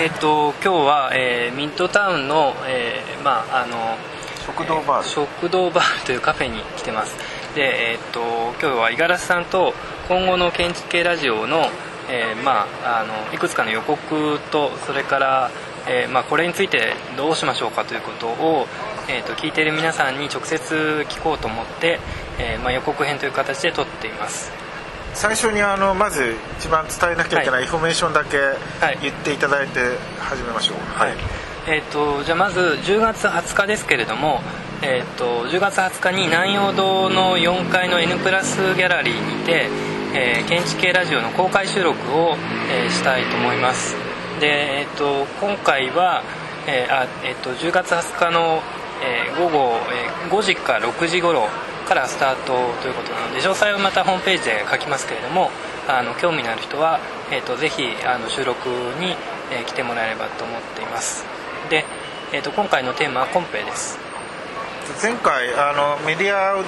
えっ、と今日は、えー、ミッドタウンの、えー、まああの食堂バー。ル、食堂バールというカフェに来てます。でえっ、と今日は五十嵐さんと今後の建築系ラジオの、えー、まああのいくつかの予告とそれからえーまあ、これについてどうしましょうかということを、えー、と聞いている皆さんに直接聞こうと思って、えーまあ、予告編という形で撮っています最初にあのまず一番伝えなきゃいけないインフォメーションだけ言っていただいて始めましょう。はい、えーと、じゃあまず10月20日ですけれども、えーと、10月20日に南洋堂の4階の N プラスギャラリーにて、えー、建築系ラジオの公開収録を、えー、したいと思います。で、えーと、今回は、えーあえーと、10月20日の、えー、午後、えー、5時か6時頃からスタートということなので詳細はまたホームページで書きますけれどもあの興味のある人は、えーと、ぜひあの収録に、えー、来てもらえればと思っています。で、えーと、今回のテーマはコンペです。前回あのメディア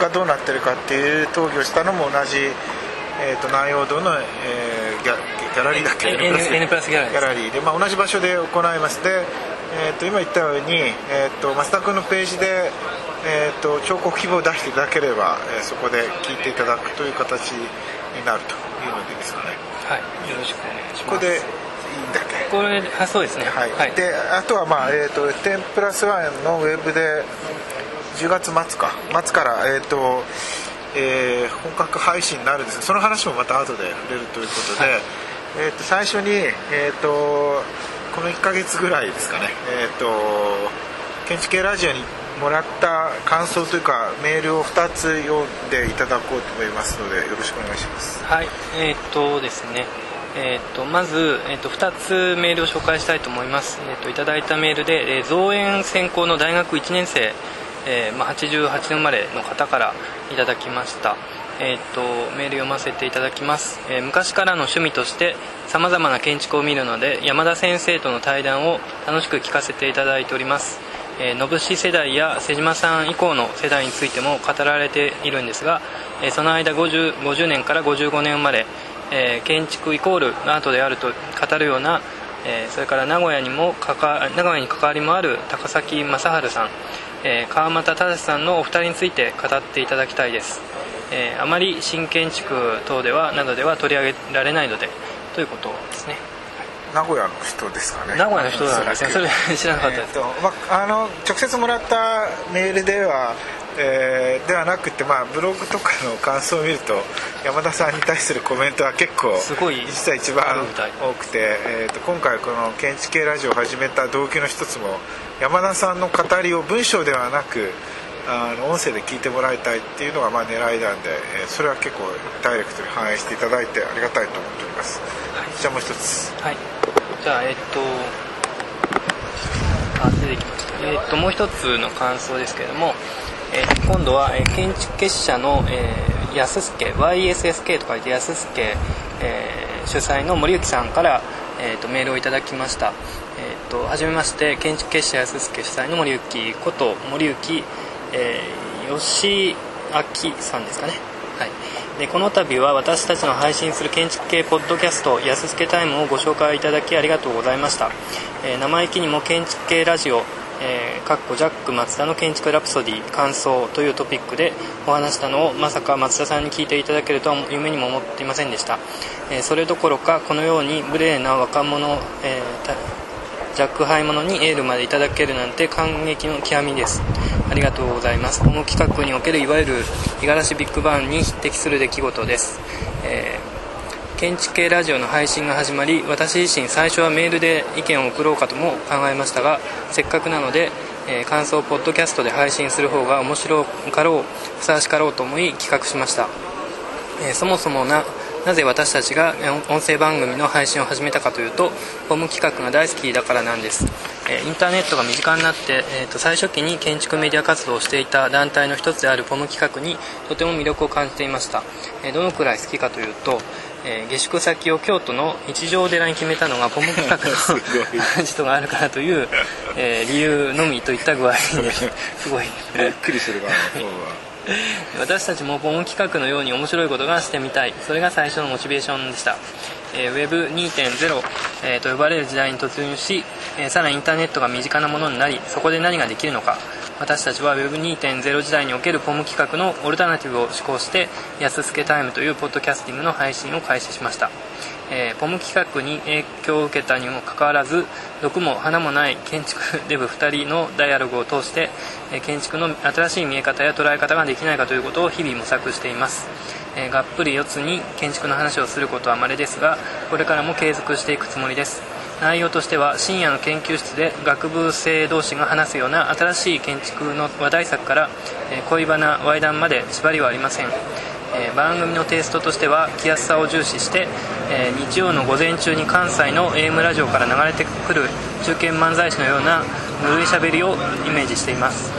がどうなってるかっていう討議をしたのも同じ、えーと、南陽堂の、えー、ギャギャラリーだっけ N, N プラスギャラリーで、まあ、同じ場所で行います。で、えー、と今言ったように、えー、と増田君のページで、えー、と彫刻希望を出していただければ、えー、そこで聞いていただくという形になるというのでですかね。はい。よろしくお願いします。ここでいいんだっけ？これあそうですね。はい、はい、であとはまあ、えー、と10プラス1のウェブで10月末か。末から、えーとえー、本格配信になるんです。がその話もまた後で触れるということで、はい。えー、と最初に、えーと、この1か月ぐらいですかね、えーと、建築系ラジオにもらった感想というかメールを2つ読んでいただこうと思いますのでよろしくお願いします。はいえっ、とですねえーと、まず、えーと、2つメールを紹介したいと思います、えーと、といただいたメールで、えー、造園専攻の大学1年生、えーまあ、88年生まれの方からいただきました。えー、っとメール読ませていただきます、えー、昔からの趣味としてさまざまな建築を見るので山田先生との対談を楽しく聞かせていただいております。えー、信世代や瀬島さん以降の世代についても語られているんですが、えー、その間 50, 50年から55年生まれ、えー、建築イコールアートであると語るような、えそれから名古屋にもかか名古屋に関わりもある高崎正治さん、え川俣忠さんのお二人について語っていただきたいです。えー、あまり新建築等ではなどでは取り上げられないのでということですね。名古屋の人ですかね。名古屋の人なんですね。それ知らなかったです、えーまあ、あの直接もらったメールではえー、ではなくて、まあ、ブログとかの感想を見ると山田さんに対するコメントは結構すごい実は一番多くて、えーと、今回この建築系ラジオを始めた動機の一つも山田さんの語りを文章ではなくあの音声で聞いてもらいたいっていうのがまあ狙いなんで、えー、それは結構ダイレクトに反映していただいてありがたいと思っております、はい、じゃあもう一つ。はい。じゃあえっとあ出てきました。えっともう一つの感想ですけれども、えー、今度は、えー、建築結社の、えー、安助 YSSK と書いて安助、えー、主催の森幸さんから、えーと、メールをいただきました。えーと、はじめまして建築結社安助主催の森幸こと森幸えー、吉明さんですかね、はい、でこの度は私たちの配信する建築系ポッドキャスト「やすすけタイム」をご紹介いただきありがとうございました、えー、生意気にも建築系ラジオえー、かっこジャック松田の建築ラプソディ感想というトピックでお話したのをまさか松田さんに聞いていただけるとは夢にも思っていませんでした、えー、それどころかこのように無礼な若者、えー若輩者にエールまでいただけるなんて感激の極みです。ありがとうございます。この企画におけるいわゆる五十嵐ビッグバンに匹敵する出来事です、えー、建築系ラジオの配信が始まり私自身最初はメールで意見を送ろうかとも考えましたがせっかくなので、えー、感想をポッドキャストで配信する方が面白かろうふさわしかろうと思い企画しました、えー、そもそもななぜ私たちが音声番組の配信を始めたかというとホーム企画が大好きだからなんです、えインターネットが身近になって、えー、と最初期に建築メディア活動をしていた団体の一つであるポム企画にとても魅力を感じていました、えどのくらい好きかというと、えー、下宿先を京都の一条寺に決めたのがポム企画の 人があるからという、えー、理由のみといった具合で すごい。びっくりするが 私たちもポム企画のように面白いことがしてみたい。それが最初のモチベーションでした、えー、Web2.0、えー、と呼ばれる時代に突入し、えー、さらにインターネットが身近なものになりそこで何ができるのか。私たちは Web2.0 時代におけるポム企画のオルタナティブを施行して「やすすけタイム」というポッドキャスティングの配信を開始しました。えー、ポム企画に影響を受けたにもかかわらず毒も花もない建築デブ2人のダイアログを通して、えー、建築の新しい見え方や捉え方ができないかということを日々模索しています、えー、がっぷり四つに建築の話をすることは稀ですがこれからも継続していくつもりです。内容としては深夜の研究室で学部生同士が話すような新しい建築の話題作から、え恋バナワイダンまで縛りはありません。ー、番組のテイストとしては着やすさを重視して、えー、日曜の午前中に関西の AM ラジオから流れてくる中堅漫才師のようなぬるいしゃべりをイメージしています、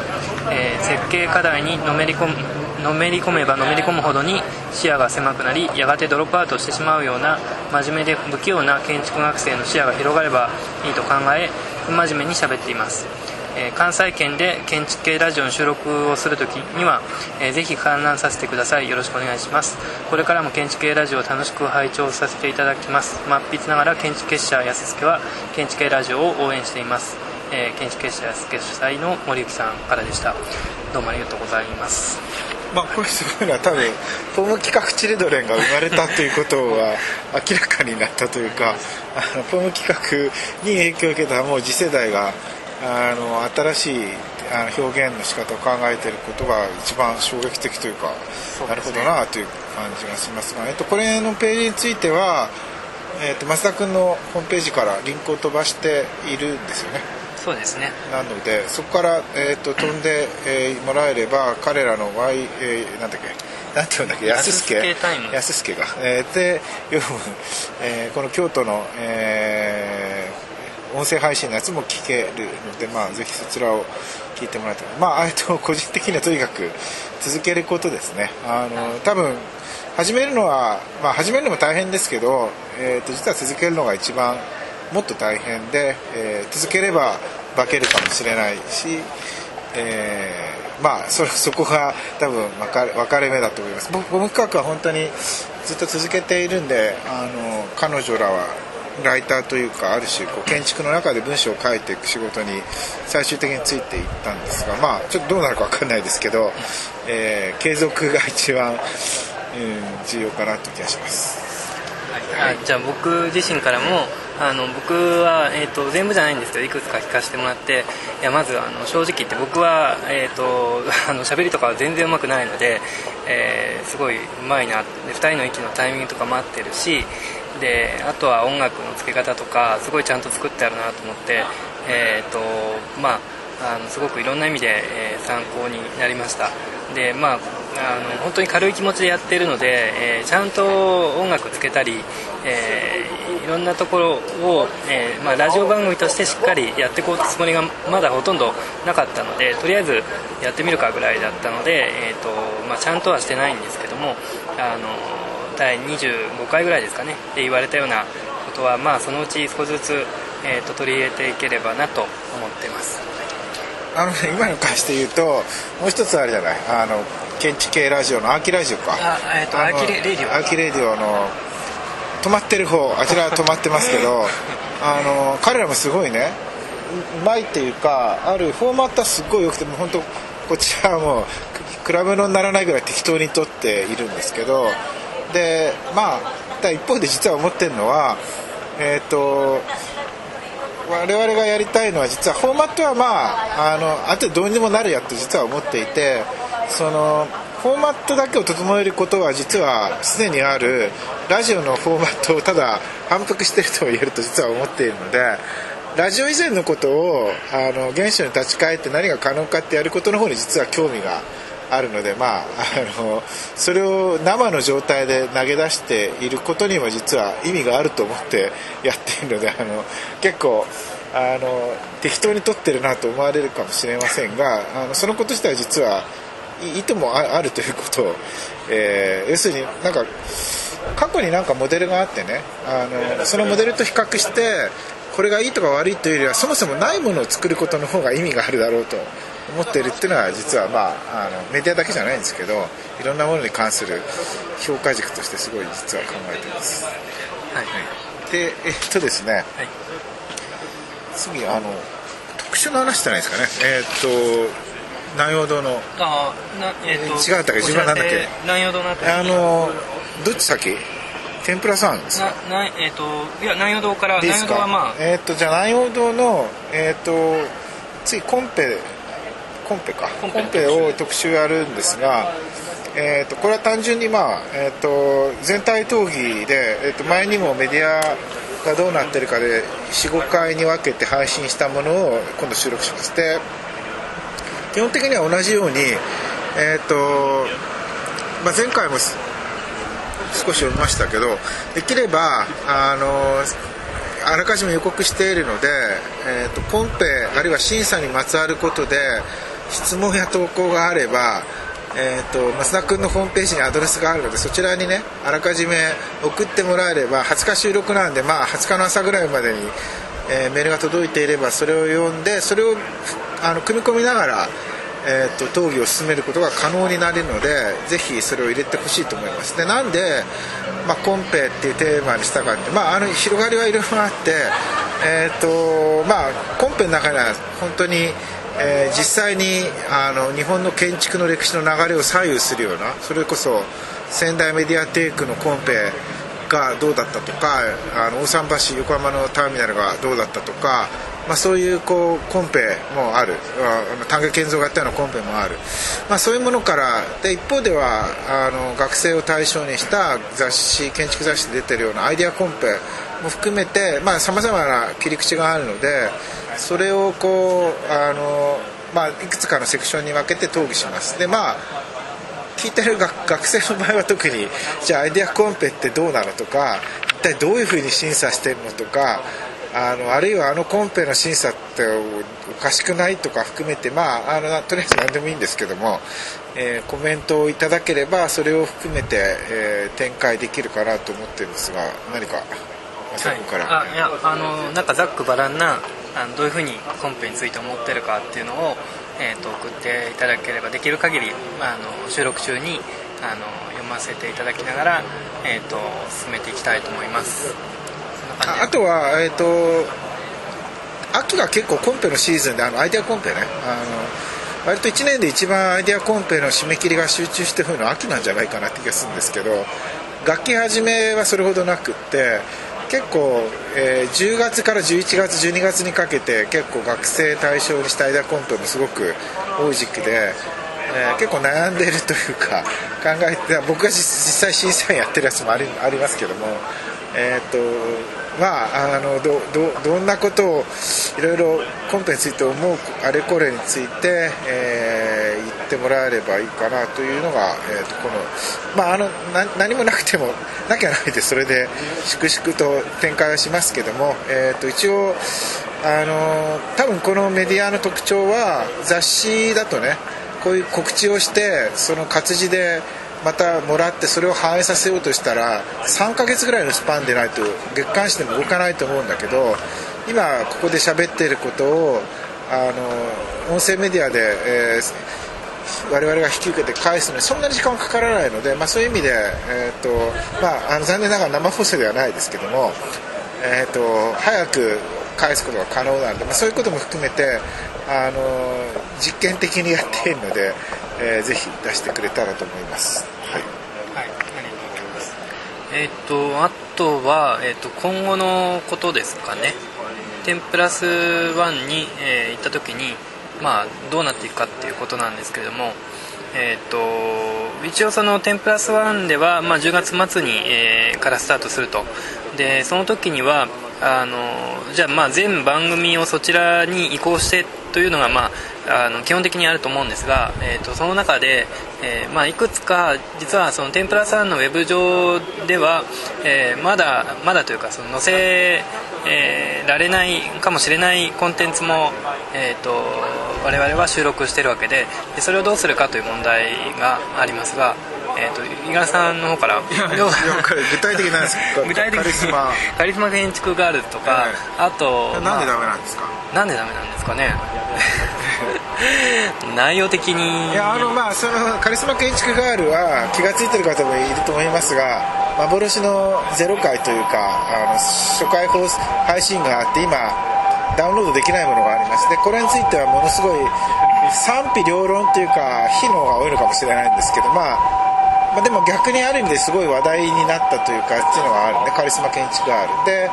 えー、設計課題にのめり込むのめり込めばのめり込むほどに視野が狭くなりやがてドロップアウトしてしまうような真面目で不器用な建築学生の視野が広がればいいと考え不真面目に喋っています。え関西圏で建築系ラジオの収録をするときには、えー、ぜひ観覧させてください。よろしくお願いします。これからも建築系ラジオを楽しく拝聴させていただきます。真っ筆ながら建築結社安助は建築系ラジオを応援しています、えー、建築結社安助主催の森幸さんからでした。どうもありがとうございます。まあ、これすごいのは多分フォーム企画チルドレンが生まれたということは 明らかになったというかあのフォーム企画に影響を受けたもう次世代があの新しい表現の仕方を考えていることが一番衝撃的というか、ね、なるほどなという感じがしますが、えっと、これのページについては、えっと、増田君のホームページからリンクを飛ばしているんですよね。そうですね。なのでそこから、えーと、飛んで、えー、もらえれば彼らの Y、えー、なんだっけ？なんていうんだっけ？安助。安助が、えー、で読む、えー、この京都の、えー音声配信のやつも聞けるので、まあ、ぜひそちらを聞いてもらいたい。まあ、と、個人的にはとにかく続けることですね。あの、多分、始めるのは、まあ、始めるのも大変ですけど、えっと、実は続けるのが一番もっと大変で、えー、続ければ化けるかもしれないし、えー、まあそ そこが多分分かれ分かれ目だと思います僕僕深くは本当にずっと続けているんであの彼女らはライターというかある種こう建築の中で文章を書いていく仕事に最終的についていったんですがまあちょっとどうなるか分かんないですけど、えー、継続が一番、うん、重要かなという気がします。はい、じゃあ僕自身からもあの僕は、えーと、全部じゃないんですけどいくつか聞かせてもらっていやまずあの正直言って僕は、えーと、あの喋りとかは全然うまくないので、えー、すごいうまいなで2人の息のタイミングとかも合ってるしであとは音楽の付け方とかすごいちゃんと作ってあるなと思って、えーとまあ、あのすごくいろんな意味で、えー、参考になりました。で、まあ、あの本当に軽い気持ちでやっているので、えー、ちゃんと音楽つけたり、えー、いろんなところを、えまあ、ラジオ番組としてしっかりやっていこうとつもりがまだほとんどなかったのでとりあえずやってみるかぐらいだったので、えーとまあ、ちゃんとはしてないんですけどもあの第25回ぐらいですかね。って言われたようなことは、まあ、そのうち少しずつ、えーと、取り入れていければなと思っています。あの、ね、今の関して言うともう一つあるじゃない？あの建築系ラジオのアーキラジオか。あ、えーと、アーキレディオアーキレディオの止まってる方あちらは 止まってますけどあの彼らもすごいね。うまいっていうかあるフォーマットはすごいよくても本当こちらはもう比べ物にならないぐらい適当に撮っているんですけどでまあだ一方で実は思ってるのはえっ、ー、と我々がやりたいのは実はフォーマットはまああのあとどうにでもなるやと実は思っていてそのフォーマットだけを整えることは実はすでにあるラジオのフォーマットをただ反復してると言えると実は思っているのでラジオ以前のことをあの原子に立ち返って何が可能かってやることの方に実は興味があるので、まあ、あのそれを生の状態で投げ出していることにも実は意味があると思ってやっているのであの結構あの適当に取ってるなと思われるかもしれませんがあのそのこと自体実は意図もあるということを、えー、要するになんか過去になんかモデルがあってねあのそのモデルと比較してこれがいいとか悪いというよりはそもそもないものを作ることの方が意味があるだろうと思ってるっていうのは実はまああのメディアだけじゃないんですけどいろんなものに関する評価軸としてすごい実は考えてます。はい。でえっとですね。はい。次あの特殊な話じゃないですかね。えーっと南陽堂の。ああなえっ、と違うったっけ？自分はなんだっけ？南陽堂のあのどっち先天ぷらさんですか？ななえっ、といや南陽堂からいいですか？南陽堂はまあ。えーっとじゃあ南陽堂のえーっと次コンペコンペか。コンペ。コンペを特集やるんですがえーっとこれは単純にまあえーっと全体討議で、えーっと前にもメディアがどうなってるかで45回に分けて配信したものを今度収録します。で基本的には同じようにえーっと、まあ、前回も少し読みましたけどできればあのあらかじめ予告しているので、えー、とコンペあるいは審査にまつわることで質問や投稿があれば、えー、と増田君のホームページにアドレスがあるのでそちらにねあらかじめ送ってもらえれば20日収録なんで、まあ、20日の朝ぐらいまでに、えーメールが届いていればそれを読んでそれをあの組み込みながらえー、と討議を進めることが可能になるのでぜひそれを入れてほしいと思います。でなんで、まあ、コンペっていうテーマにしたかって、まあ、あの広がりはいろいろあって、えーとまあ、コンペの中には本当に、えー実際にあの日本の建築の歴史の流れを左右するようなそれこそ仙台メディアテイクのコンペがどうだったとかあの大桟橋横浜のターミナルがどうだったとか、まあ、そういうこうコンペもある。あの丹下健三がやったようなコンペもある、まあ、そういうものからで一方ではあの学生を対象にした雑誌建築雑誌で出てるようなアイデアコンペも含めてさまざ、まな切り口があるのでそれをこうあの、まあ、いくつかのセクションに分けて討議します。でまあ聞いてる学生の場合は特にじゃあアイデアコンペってどうなのとか一体どういうふうに審査してるのとかあのあるいはあのコンペの審査っておかしくないとか含めてまああのとりあえず何でもいいんですけども、えーコメントをいただければそれを含めて、えー展開できるかなと思ってるんですが何かはい野から、あいやあのなんかざっくばらんなあのどういうふうにコンペについて思ってるかっていうのを、えー、と送っていただければできる限り、まあ、あの収録中にあの読ませていただきながら、えー、と進めていきたいと思います。あとは、えー、と秋が結構コンペのシーズンであのアイデアコンペね。あの割と1年で一番アイデアコンペの締め切りが集中してるのは秋なんじゃないかなって気がするんですけど楽器始めはそれほどなくって結構、えー10月から11月12月にかけて結構学生対象にしたアイデアコンペもすごく多い時期で、えー結構悩んでるというか 考えて僕が実際審査員やってるやつもありありますけどもえーとまああのどどどんなことをいろいろコンペについて思うあれこれについて、えー言ってもらえればいいかなというのが、えーとこのまああのな何もなくてもなきゃないでそれで粛々と展開はしますけども、えーと一応あの多分このメディアの特徴は雑誌だとねこういう告知をしてその活字でまたもらってそれを反映させようとしたら3ヶ月ぐらいのスパンでないと月刊誌でも動かないと思うんだけど今ここで喋っていることをあの音声メディアで、えー我々が引き受けて返すのにそんなに時間はかからないので、まあ、そういう意味で、えーとまあ、あの残念ながら生放送ではないですけども、えー、と早く返すことが可能なので、まあ、そういうことも含めてあの実験的にやっているので、えーぜひ出してくれたらと思います。はいはい、ありがとうございます。えっ、と、あとは、えっ、と、今後のことですかね。テンプラス1に、えー行った時に、まあ、どうなっていくかっていうことなんですけれども、えっ、と、一応そのテンプラス1では、まあ、10月末に、えーからスタートすると。で、その時には、あのじゃあまあ全番組をそちらに移行してというのが、まあ、あの基本的にあると思うんですが、えー、とその中で、えーまあ、いくつか実はその天ぷらさんのウェブ上では、えーまだまだというかその載せ、えーられないかもしれないコンテンツも、えー、と我々は収録しているわけででそれをどうするかという問題がありますが、えー、と五十嵐さんの方から。具体的なんですか具体的に。カリスマ。カリスマ建築ガールズとか、はいあとなんでまあダメなんですか、なんでダメなんですかね。内容的に。いやあのまあそのカリスマ建築ガールは気が付いてる方もいると思いますが幻のゼロ回というかあの初回放送配信があって今ダウンロードできないものがあります。でこれについてはものすごい賛否両論というか非のが多いのかもしれないんですけどまあまあ、でも逆にある意味ですごい話題になったというかっていうのがあるんでカリスマ建築ガールで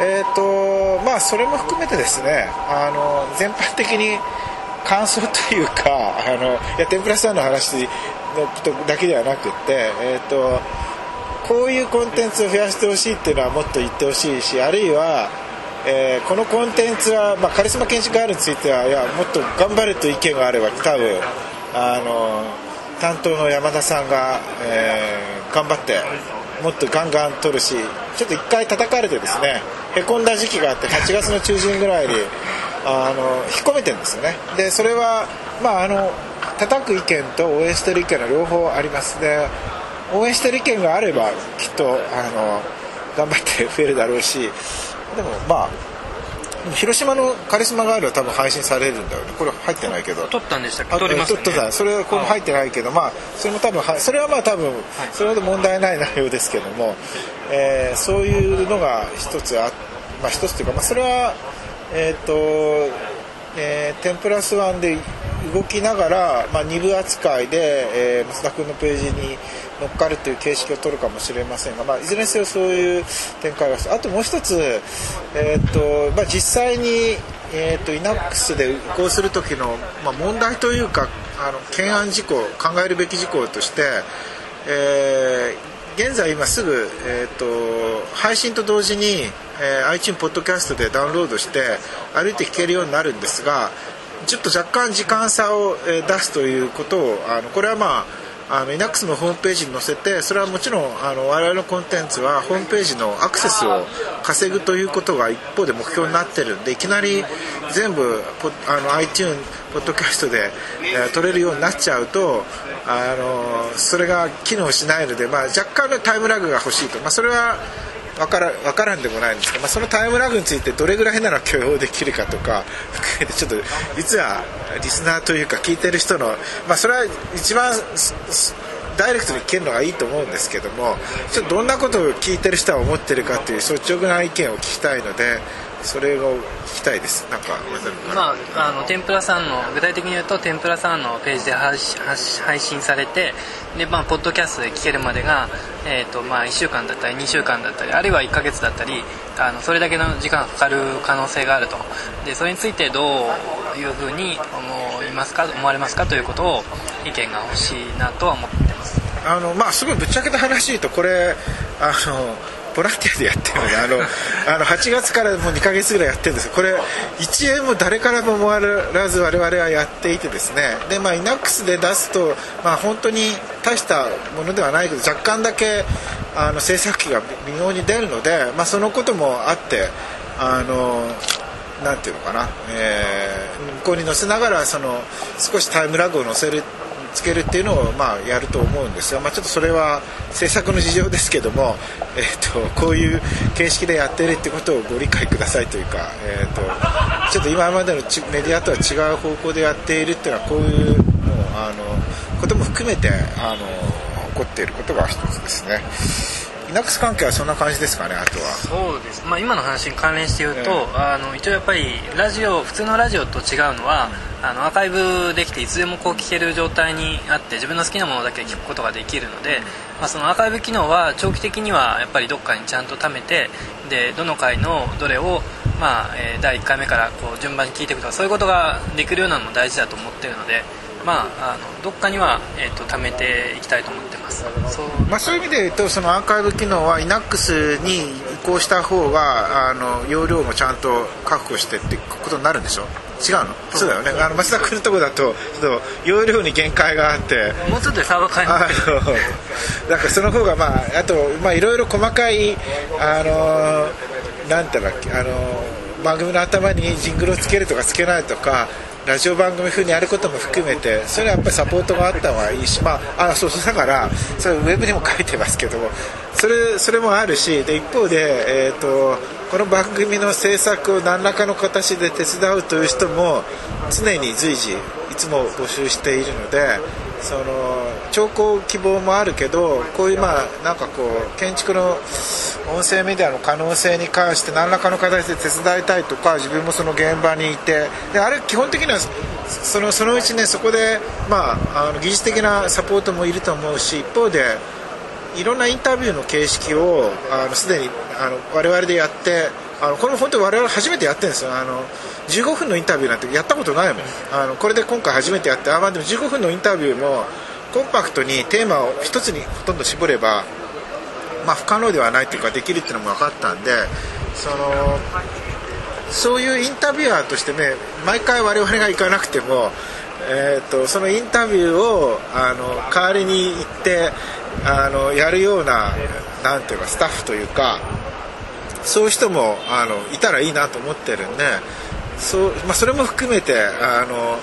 えーとまあ、それも含めてですねあの全般的に感想というか あのいや天ぷらさんの話のだけではなくて、えーと、こういうコンテンツを増やしてほしいっていうのはもっと言ってほしいしあるいは、えー、このコンテンツは、まあ、カリスマ建築ガールについてはいやもっと頑張れという意見があれば多分あの担当の山田さんが、えー、頑張ってもっとガンガン取るしちょっと1回叩かれてですねへこんだ時期があって8月の中旬ぐらいにあの引っ込めてるんですよね。でそれはまああの叩く意見と応援してる意見の両方あります。で応援してる意見があればきっとあの頑張って増えるだろうしでもまあ広島のカリスマガールは多分配信されるんだよね。これ入ってないけど。撮ったんでしたっけ？撮ります、ね、撮ったそれはこれ入ってないけどまあそれも多分それはまあ多分それほど問題ない内容ですけども、えー、そういうのが一つあまあ一つというかまあそれはえっ、ー、とえー、テンプラスワンで動きながら、まあ、2部扱いで、えー、松田君のページに乗っかるという形式を取るかもしれませんが、まあ、いずれにせよそういう展開があともう一つ、えーとまあ、実際に、えーと、Linux で移行する時の、まあ、問題というかあの懸案事項考えるべき事項として、えー、現在今すぐ、えーと、配信と同時に、えー、iTunes ポッドキャストでダウンロードして歩いて聴けるようになるんですがちょっと若干時間差を、え出すということをあのこれはまああの Linux のホームページに載せてそれはもちろんあの我々のコンテンツはホームページのアクセスを稼ぐということが一方で目標になってるんでいきなり全部あの iTunes ポッドキャストで、えー、取れるようになっちゃうとあのそれが機能しないので、まあ、若干のタイムラグが欲しいと、まあ、それは分から分からんでもないんですが、まあ、そのタイムラグについてどれぐらいなら許容できるかとか含めてちょっと実はリスナーというか聞いてる人の、まあ、それは一番ダイレクトに聞けるのがいいと思うんですけどもちょっとどんなことを聞いてる人は思ってるかという率直な意見を聞きたいのでそれを聞きたいです。なんかまああの天ぷらさんの具体的に言うと天ぷらさんのページで配信されてでまあポッドキャストで聞けるまでが、えーとまあ、1週間だったり2週間だったりあるいは1ヶ月だったりあのそれだけの時間がかかる可能性があると。でそれについてどういうふうに思いますか思われますかということを意見が欲しいなとは思ってます。あのまあすごいぶっちゃけた話とこれあのボランティアでやってるのであのあの8月からもう2か月ぐらいやってるんですこれ1円も誰からももらず我々はやっていてですね。でまあ INAX で出すとまあ本当に大したものではないけど若干だけあの制作費が微妙に出るので、まあ、そのこともあってあのなんていうのかな、えー、向こうに載せながらその少しタイムラグを載せるつけるっていうのをまあやると思うんですが、まあ、ちょっとそれは制作の事情ですけども、えーと、こういう形式でやってるってことをご理解くださいというか、えーと、ちょっと今までのメディアとは違う方向でやっているっていうのはこういうもうあのことも含めてあの起こっていることが一つですね。イナックス関係はそんな感じですかねあとは。そうです、まあ、今の話に関連して言うと、えー、あの一応やっぱりラジオ普通のラジオと違うのは、うん、あのアーカイブできていつでもこう聞ける状態にあって自分の好きなものだけ聞くことができるので、まあ、そのアーカイブ機能は長期的にはやっぱりどっかにちゃんと貯めてでどの回のどれを、まあえー、第1回目からこう順番に聞いていくとかそういうことができるようなのも大事だと思ってるので。まあ、あのどっかには、えーと、貯めていきたいと思ってます。そう,、まあ、そういう意味で言うとそのアーカイブ機能は INAX に移行した方があの容量もちゃんと確保してってことになるんでしょ？違うの？そうだよね。あの増田君のところだとちょっと容量に限界があって。もうちょっとでサーバー変えますなんかその方がまああとまあいろいろ細かいあのなんてだっけ？あの番組の頭にジングルをつけるとかつけないとかラジオ番組風にやることも含めてそれはやっぱりサポートがあった方がいいし、まあ、あそうそうだからそれウェブにも書いてますけどそれそれもあるしで一方で、えーと、この番組の制作を何らかの形で手伝うという人も常に随時いつも募集しているのでその聴講希望もあるけどこういうまあなんかこう建築の音声メディアの可能性に関して何らかの形で手伝いたいとか自分もその現場にいてであれ基本的にはそのそのうちねそこで、まあ、あの技術的なサポートもいると思うし一方でいろんなインタビューの形式をあのすでにあの我々でやってあのこれも本当に我々初めてやってるんですよ。あの15分のインタビューなんてやったことないもん。あのこれで今回初めてやってあ、まあ、でも15分のインタビューもコンパクトにテーマを1つにほとんど絞れば、まあ、不可能ではないというかできるっていうのも分かったんでそのそういうインタビュアーとしてね毎回我々が行かなくても、えーと、そのインタビューをあの代わりに行ってあのやるようななんていうかスタッフというかそういう人もあのいたらいいなと思ってるんでそう、まあ、それも含めてあの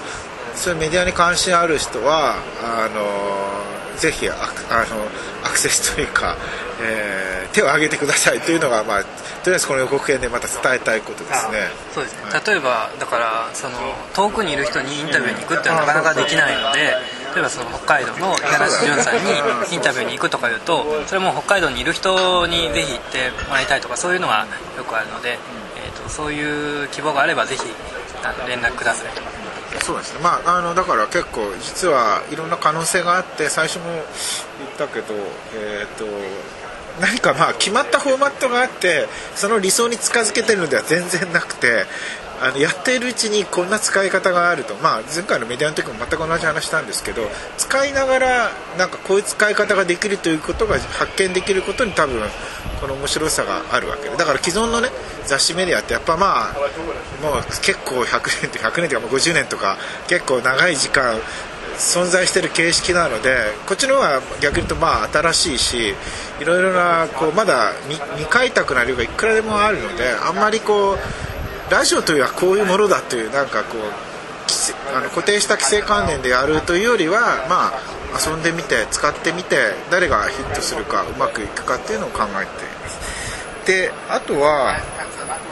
そういうメディアに関心ある人はあのぜひあのアクセスというか、えー、手を挙げてくださいというのが、まあ、とりあえずこの予告編でまた伝えたいことですね。そうですね、はい、例えばだからその遠くにいる人にインタビューに行くっていうのはなかなかできないので例えばその北海道の五十嵐潤さんにインタビューに行くとかいうとそれも北海道にいる人にぜひ行ってもらいたいとかそういうのがよくあるので、そういう希望があればぜひ連絡ください。そうですね。まああのだから結構実はいろんな可能性があって最初も言ったけどえっ、ー、と何かまあ決まったフォーマットがあってその理想に近づけてるのでは全然なくてあのやっているうちにこんな使い方があると、まあ、前回のメディアの時も全く同じ話したんですけど使いながらなんかこういう使い方ができるということが発見できることに多分この面白さがあるわけで。だから既存のね雑誌メディアってやっぱまあもう結構100年とか100年とか50年とか結構長い時間存在してる形式なのでこっちの方が逆に言うとまあ新しいしいろいろなこうまだ未開拓な量がいくらでもあるのであんまりこうラジオというのはこういうものだというなんかこうあの固定した規制観念でやるというよりはまあ遊んでみて使ってみて誰がヒットするかうまくいくかっていうのを考えています。であとは、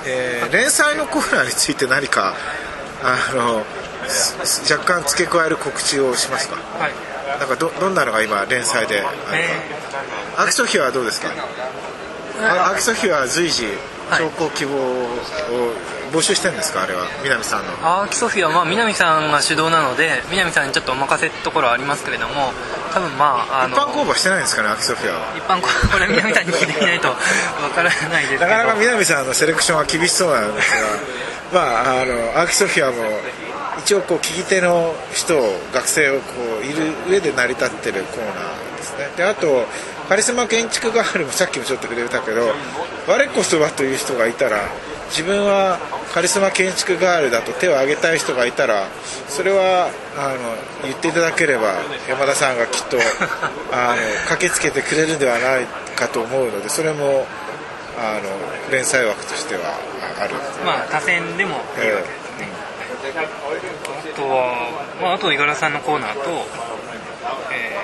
えー、連載のコーナーについて何かあの若干付け加える告知をしますか、はい、なんかどどんなのが今連載で？あるか、えー、アキソフィはどうですか？アキソフィは随時投稿希望を募集してるんですか？あれは。南さんの。アーキソフィはまあ南さんが主導なので南さんにちょっとお任せところはありますけれども多分まああの一般公募してないんですかねアーキソフィアは。一般公募これ南さんに聞いてみないとわからないですけど。なかなか南さんのセレクションは厳しそうなんですがまああのアーキソフィアも一応こう聞き手の人を学生をこういる上で成り立ってるコーナーですね。であとカリスマ建築ガールもさっきもちょっと触れたけど我こそはという人がいたら自分はカリスマ建築ガールだと手を挙げたい人がいたらそれはあの言っていただければ山田さんがきっと あの駆けつけてくれるんではないかと思うのでそれもあの連載枠としてはある。まあ多選でもいいわけですね、えー、あとは、まあ、あと五十嵐さんのコーナーと、え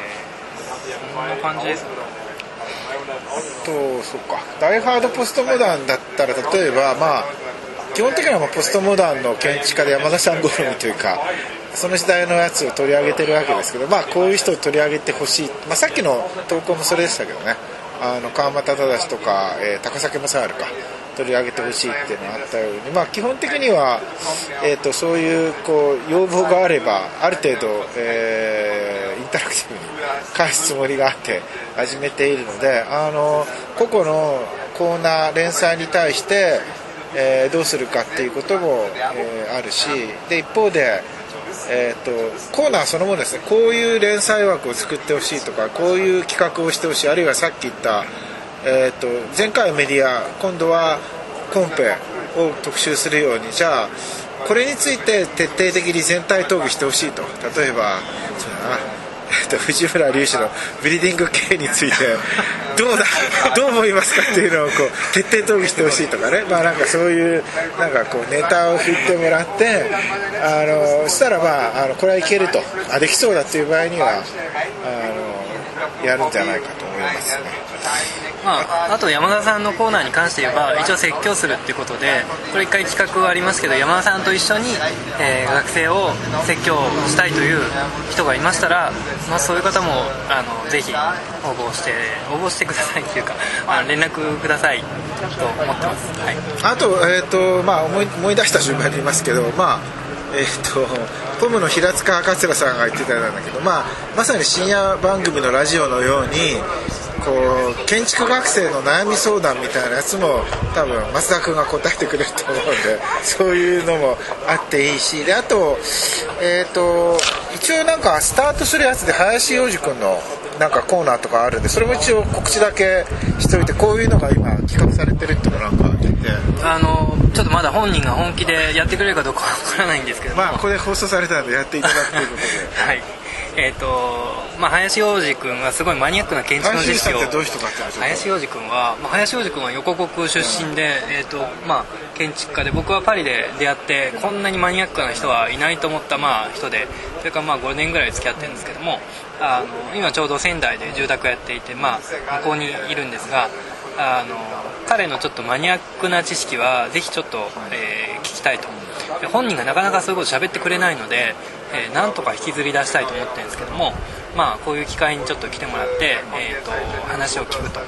ー、そんな感じですかとそうか。ダイハードポストモダンだったら例えばまあ基本的にはポストモダンの建築家で山田さん好みというかその時代のやつを取り上げてるわけですけどまあこういう人を取り上げてほしい、まあ、さっきの投稿もそれでしたけどね。あの川又忠とか、えー、高崎正治か取り上げてほしいっていうのがあったように、まあ、基本的には、えーと、そういうこう要望があればある程度、えー、インタラクティブに返すつもりがあって始めているのであの個々のコーナー連載に対して、えー、どうするかっていうことも、えー、あるしで一方でえーと、コーナーそのものですね。こういう連載枠を作ってほしいとかこういう企画をしてほしい。あるいはさっき言った、えーと、前回はメディア今度はコンペを特集するように。じゃあこれについて徹底的に全体討議してほしいと。例えばそうだな。藤村隆史のブリーディング系についてどうだ どう思いますかっていうのをこう徹底討議してほしいとかね。まあなんかそういうなんかこうネタを振ってもらってあのそしたらまああのこれはいけると。あできそうだっていう場合にはあのやるんじゃないかと思いますね。まあ、あと山田さんのコーナーに関して言えば一応説教するっていうことでこれ一回企画はありますけど山田さんと一緒に、えー、学生を説教したいという人がいましたら、まあ、そういう方もあのぜひ応募して応募してくださいっていうか、まあ、連絡くださいと思ってます、はい、あと,、えーとまあ、思い思い出した順番に言いますけど、まあえーと、トムの平塚桂さんが言ってたんだけど、まあ、まさに深夜番組のラジオのようにこう建築学生の悩み相談みたいなやつも多分増田君が答えてくれると思うんで そういうのもあっていいしであと,、えーと、一応なんかスタートするやつで林洋二君のなんかコーナーとかあるんでそれも一応告知だけしといてこういうのが今企画されてるっていうのなんか聞いて。あのちょっとまだ本人が本気でやってくれるかどうかわからないんですけど。まあこれ放送されたのでやっていただくということで。はい。えーとまあ、林洋二君はすごいマニアックな建築の知識を。林洋二君は、まあ、林洋二君は横国出身で、えーとまあ、建築家で僕はパリで出会ってこんなにマニアックな人はいないと思った、まあ、人で。それからまあ5年ぐらい付き合ってるんですけどもあの今ちょうど仙台で住宅やっていて、まあ、向こうにいるんですがあの彼のちょっとマニアックな知識はぜひちょっと、えー、聞きたいと。本人がなかなかそういうこと喋ってくれないので、えー、なんとか引きずり出したいと思ってるんですけどもまあ、こういう機会にちょっと来てもらって、えーと、話を聞くと、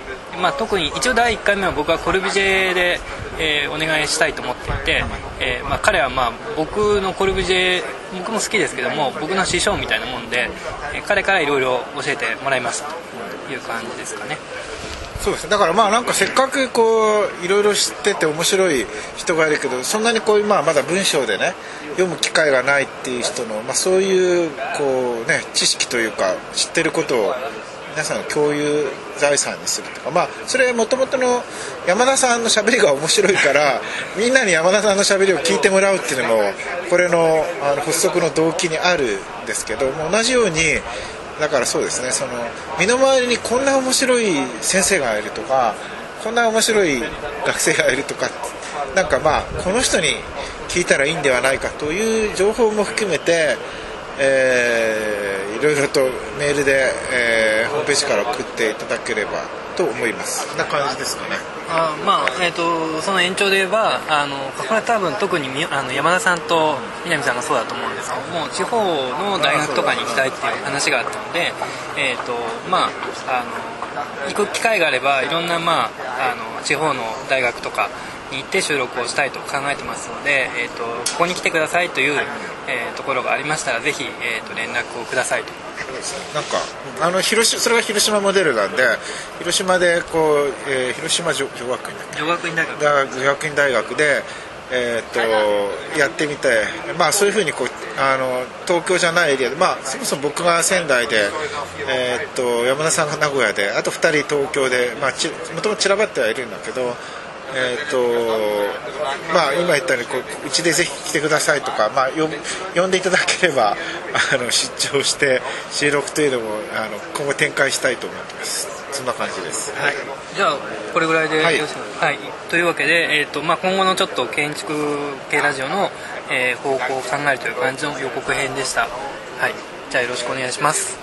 まあ、特に一応第1回目は僕はコルビジェで、えー、お願いしたいと思っていて、えー、まあ、彼はまあ僕のコルビジェ僕も好きですけども僕の師匠みたいなもんで、えー、彼からいろいろ教えてもらいましたという感じですかね。そうですだからまあなんかせっかくこういろいろ知ってて面白い人がいるけどそんなにこうまあまだ文章でね読む機会がないっていう人の、まあ、そういうこうね知識というか知ってることを皆さんの共有財産にするとかまあそれもともとの山田さんのしゃべりが面白いから みんなに山田さんのしゃべりを聞いてもらうっていうのもこれのあの発足の動機にあるんですけども同じようにだからそうですね。その身の回りにこんな面白い先生がいるとかこんな面白い学生がいるとかなんかまあこの人に聞いたらいいんではないかという情報も含めて、えー、いろいろとメールで、えー、ホームページから送っていただければと思いますそんな感じですかねあまあえーと、その延長で言えばあのこれ多分特にあの山田さんと南さんがそうだと思うんですけども地方の大学とかに行きたいっていう話があったので、えーとまあ、あの行く機会があればいろんな、まあ、あの地方の大学とかに行って収録をしたいと考えてますので、えーと、ここに来てくださいという、えー、ところがありましたらぜひ、えーと、連絡をくださいと。なんかあの広島それが広島モデルなんで広島でこう、えー、広島女女学院女学院大学。女学院大学でえーと、やってみて、まあ、そういうふうにこうあの東京じゃないエリアで、まあ、そもそも僕が仙台で、えーと、山田さんが名古屋であと2人東京で、まあ、ちもともと散らばってはいるんだけどえーとまあ、今言ったようにこううちでぜひ来てくださいとか、まあ、呼んでいただければ あの出張して収録というのもあの今後展開したいと思ってます。そんな感じです、はい、じゃあこれぐらいで、はい、はい、というわけで、えーとまあ、今後のちょっと建築系ラジオの、えー、方向を考えるという感じの予告編でした、はい、じゃあよろしくお願いします